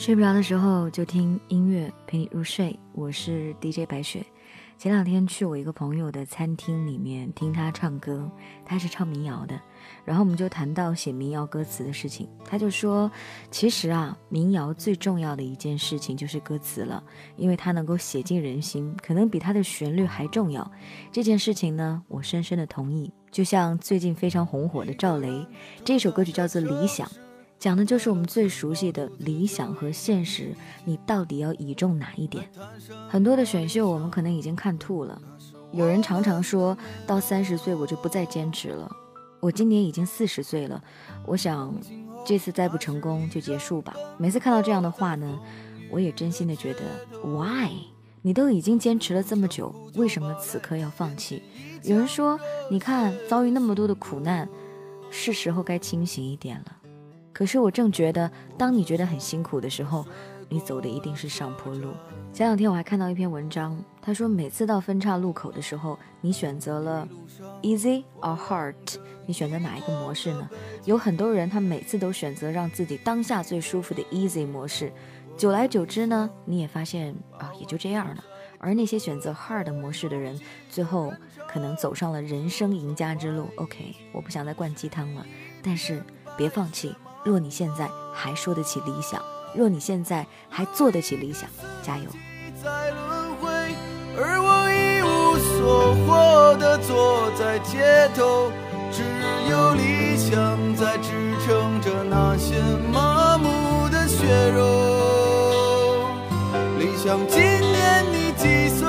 睡不着的时候就听音乐陪你入睡，我是 DJ 白雪。前两天去我一个朋友的餐厅里面听他唱歌，他是唱民谣的，然后我们就谈到写民谣歌词的事情，他就说，其实啊，民谣最重要的一件事情就是歌词了，因为它能够写进人心，可能比它的旋律还重要。这件事情呢，我深深的同意。就像最近非常红火的赵雷，这首歌曲叫做《理想》。讲的就是我们最熟悉的理想和现实，你到底要倚重哪一点？很多的选秀我们可能已经看吐了。有人常常说到三十岁我就不再坚持了。我今年已经四十岁了，我想这次再不成功就结束吧。每次看到这样的话呢，我也真心的觉得，Why？你都已经坚持了这么久，为什么此刻要放弃？有人说，你看遭遇那么多的苦难，是时候该清醒一点了。可是我正觉得，当你觉得很辛苦的时候，你走的一定是上坡路。前两天我还看到一篇文章，他说每次到分岔路口的时候，你选择了 easy or hard，你选择哪一个模式呢？有很多人他每次都选择让自己当下最舒服的 easy 模式，久来久之呢，你也发现啊，也就这样了。而那些选择 hard 模式的人，最后可能走上了人生赢家之路。OK，我不想再灌鸡汤了，但是别放弃。若你现在还说得起理想，若你现在还做得起理想，加油！在轮回而我一无所获的坐在街头，只有理想在支撑着那些麻木的血肉。理想，今年你几岁？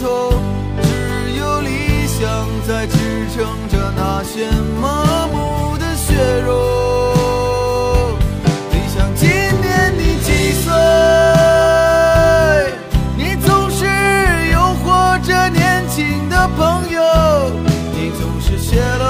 头只有理想在支撑着那些麻木的血肉。理想，今年你几岁？你总是诱惑着年轻的朋友，你总是谢了